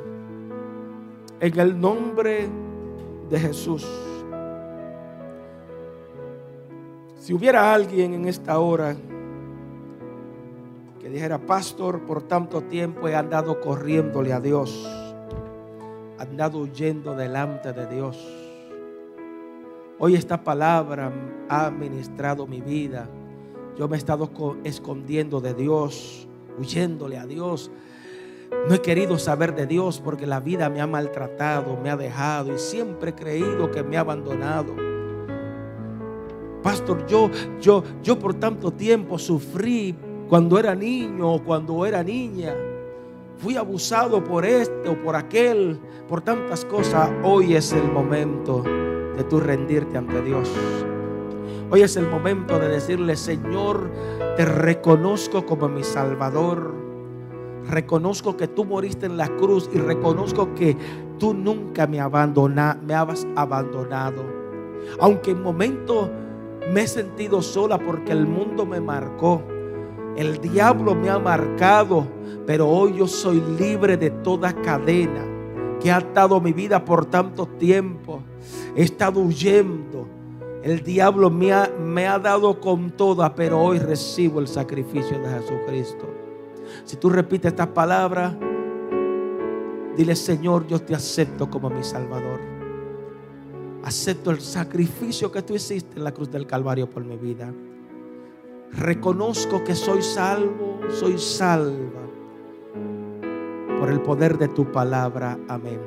En el nombre de Jesús. Si hubiera alguien en esta hora que dijera, pastor, por tanto tiempo he andado corriéndole a Dios, andado huyendo delante de Dios Hoy esta palabra ha ministrado mi vida. Yo me he estado escondiendo de Dios, huyéndole a Dios. No he querido saber de Dios porque la vida me ha maltratado, me ha dejado y siempre he creído que me ha abandonado. Pastor, yo, yo, yo por tanto tiempo sufrí cuando era niño o cuando era niña. Fui abusado por este o por aquel, por tantas cosas. Hoy es el momento de tú rendirte ante Dios. Hoy es el momento de decirle, Señor, te reconozco como mi Salvador. Reconozco que tú moriste en la cruz y reconozco que tú nunca me, abandona, me has abandonado. Aunque en momentos me he sentido sola porque el mundo me marcó. El diablo me ha marcado, pero hoy yo soy libre de toda cadena que ha atado mi vida por tanto tiempo. He estado huyendo. El diablo me ha, dado con toda, pero hoy recibo el sacrificio de Jesucristo. Si tú repites estas palabras, dile Señor, yo te acepto como mi Salvador. Acepto el sacrificio que tú hiciste en la cruz del Calvario por mi vida. Reconozco que soy salvo, soy salva por el poder de tu palabra. Amén.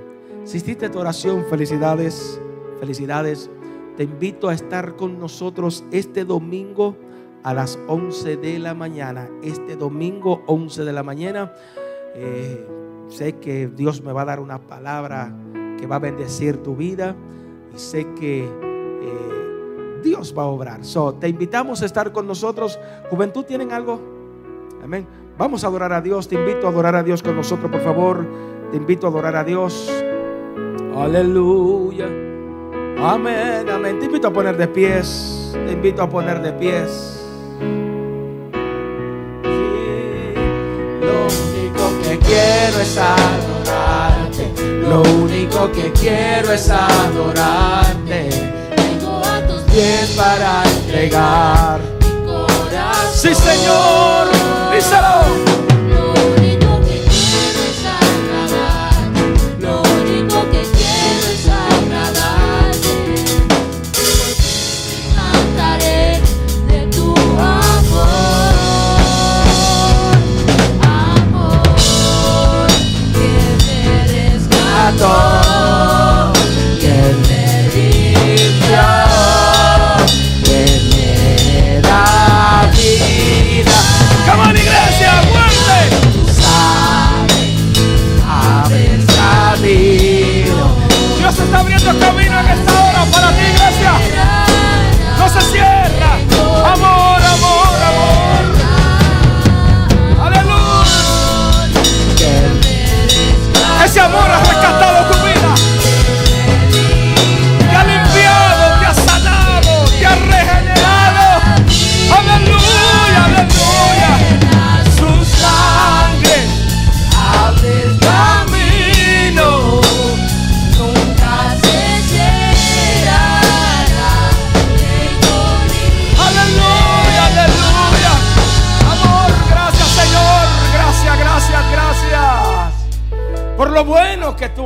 Si tu oración, felicidades. Felicidades. Te invito a estar con nosotros este domingo a las 11 de la mañana. Este domingo 11 de la mañana. Eh, sé que Dios me va a dar una palabra que va a bendecir tu vida. Y sé que eh, Dios va a obrar. So, te invitamos a estar con nosotros. Juventud, ¿tienen algo? Amén. Vamos a adorar a Dios. Te invito a adorar a Dios con nosotros, por favor. Te invito a adorar a Dios. Aleluya. Amén, amén. Te invito a poner de pies. Te invito a poner de pies. lo único que quiero es adorarte. Lo único que quiero es adorarte. Vengo a tus pies para entregar mi corazón. Sí, Señor.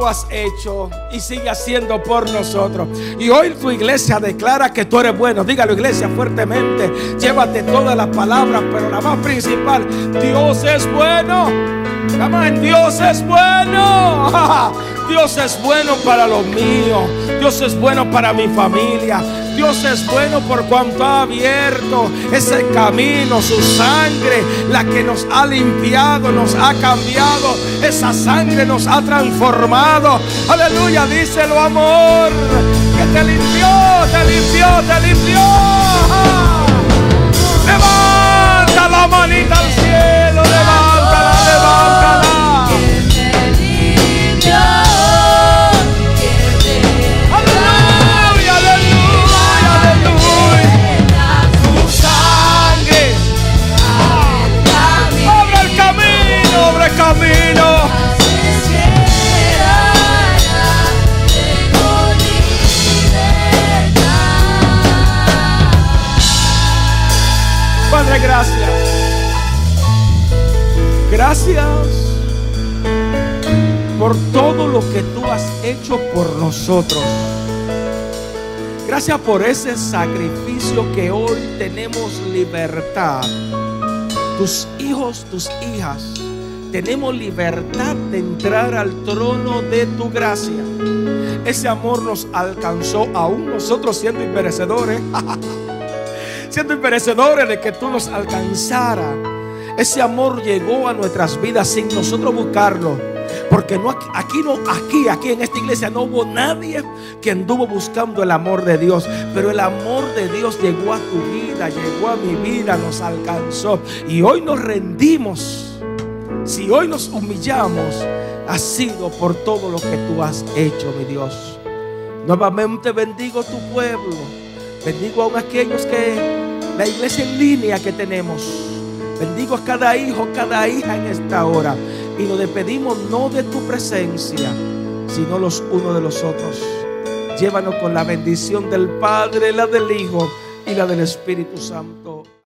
Has hecho y sigue haciendo por nosotros. Y hoy tu iglesia declara que tú eres bueno. Dígalo iglesia fuertemente. Llévate todas las palabras, pero la más principal, Dios es bueno. Dios es bueno. Dios es bueno para los míos. Dios es bueno para mi familia. Dios es bueno por cuanto ha abierto ese camino, su sangre, la que nos ha limpiado, nos ha cambiado. Esa sangre nos ha transformado. Aleluya, díselo amor, que te limpió, te limpió, te limpió. Levanta la manita al cielo, levántala, levántala. Camino. Padre, gracias. Gracias por todo lo que tú has hecho por nosotros. Gracias por ese sacrificio que hoy tenemos libertad. Tus hijos, tus hijas, tenemos libertad de entrar al trono de tu gracia. Ese amor nos alcanzó aún nosotros siendo imperecedores. siendo imperecedores de que tú nos alcanzara. Ese amor llegó a nuestras vidas sin nosotros buscarlo. Porque no aquí no aquí aquí en esta iglesia no hubo nadie que anduvo buscando el amor de Dios, pero el amor de Dios llegó a tu vida, llegó a mi vida, nos alcanzó y hoy nos rendimos. Si hoy nos humillamos, ha sido por todo lo que tú has hecho, mi Dios. Nuevamente bendigo tu pueblo. Bendigo a aquellos que la iglesia en línea que tenemos. Bendigo a cada hijo, cada hija en esta hora. Y lo despedimos no de tu presencia, sino los unos de los otros. Llévanos con la bendición del Padre, la del Hijo y la del Espíritu Santo.